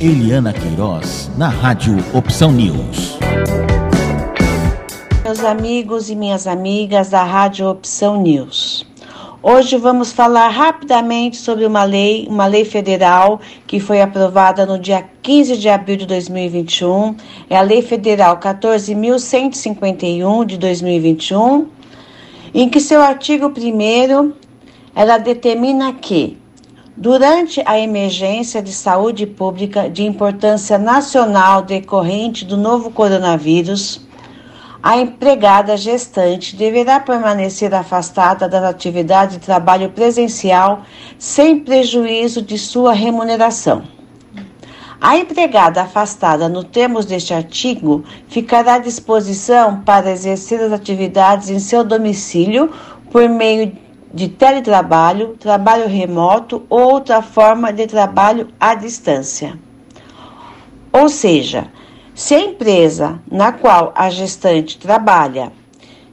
Eliana Queiroz, na Rádio Opção News. Meus amigos e minhas amigas da Rádio Opção News. Hoje vamos falar rapidamente sobre uma lei, uma lei federal que foi aprovada no dia 15 de abril de 2021. É a Lei Federal 14.151 de 2021, em que seu artigo 1 ela determina que Durante a emergência de saúde pública de importância nacional decorrente do novo coronavírus, a empregada gestante deverá permanecer afastada das atividades de trabalho presencial sem prejuízo de sua remuneração. A empregada afastada no termos deste artigo ficará à disposição para exercer as atividades em seu domicílio por meio de teletrabalho, trabalho remoto ou outra forma de trabalho à distância. Ou seja, se a empresa na qual a gestante trabalha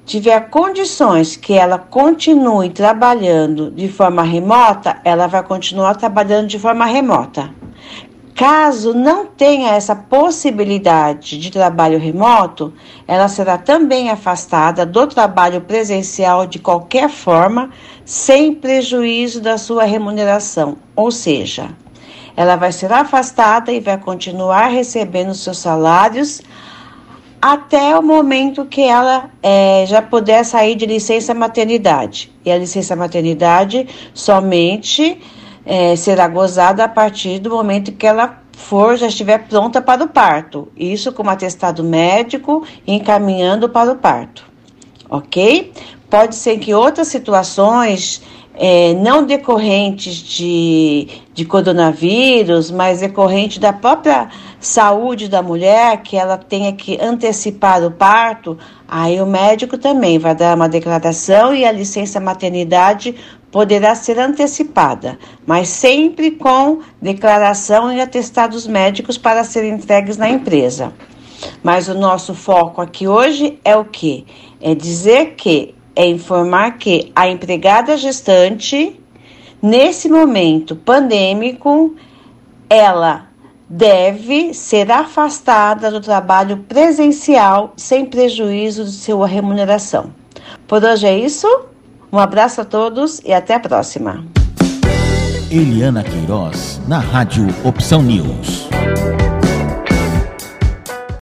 tiver condições que ela continue trabalhando de forma remota, ela vai continuar trabalhando de forma remota. Caso não tenha essa possibilidade de trabalho remoto, ela será também afastada do trabalho presencial de qualquer forma, sem prejuízo da sua remuneração. Ou seja, ela vai ser afastada e vai continuar recebendo seus salários até o momento que ela é, já puder sair de licença maternidade. E a licença maternidade somente é, será gozada a partir do momento que ela for, já estiver pronta para o parto. Isso com atestado médico encaminhando para o parto. Ok? Pode ser que outras situações é, não decorrentes de, de coronavírus, mas decorrente da própria saúde da mulher, que ela tenha que antecipar o parto, aí o médico também vai dar uma declaração e a licença maternidade poderá ser antecipada, mas sempre com declaração e atestados médicos para serem entregues na empresa. Mas o nosso foco aqui hoje é o que? É dizer que é informar que a empregada gestante, nesse momento pandêmico, ela deve ser afastada do trabalho presencial sem prejuízo de sua remuneração. Por hoje é isso. Um abraço a todos e até a próxima. Eliana Queiroz, na Rádio Opção News.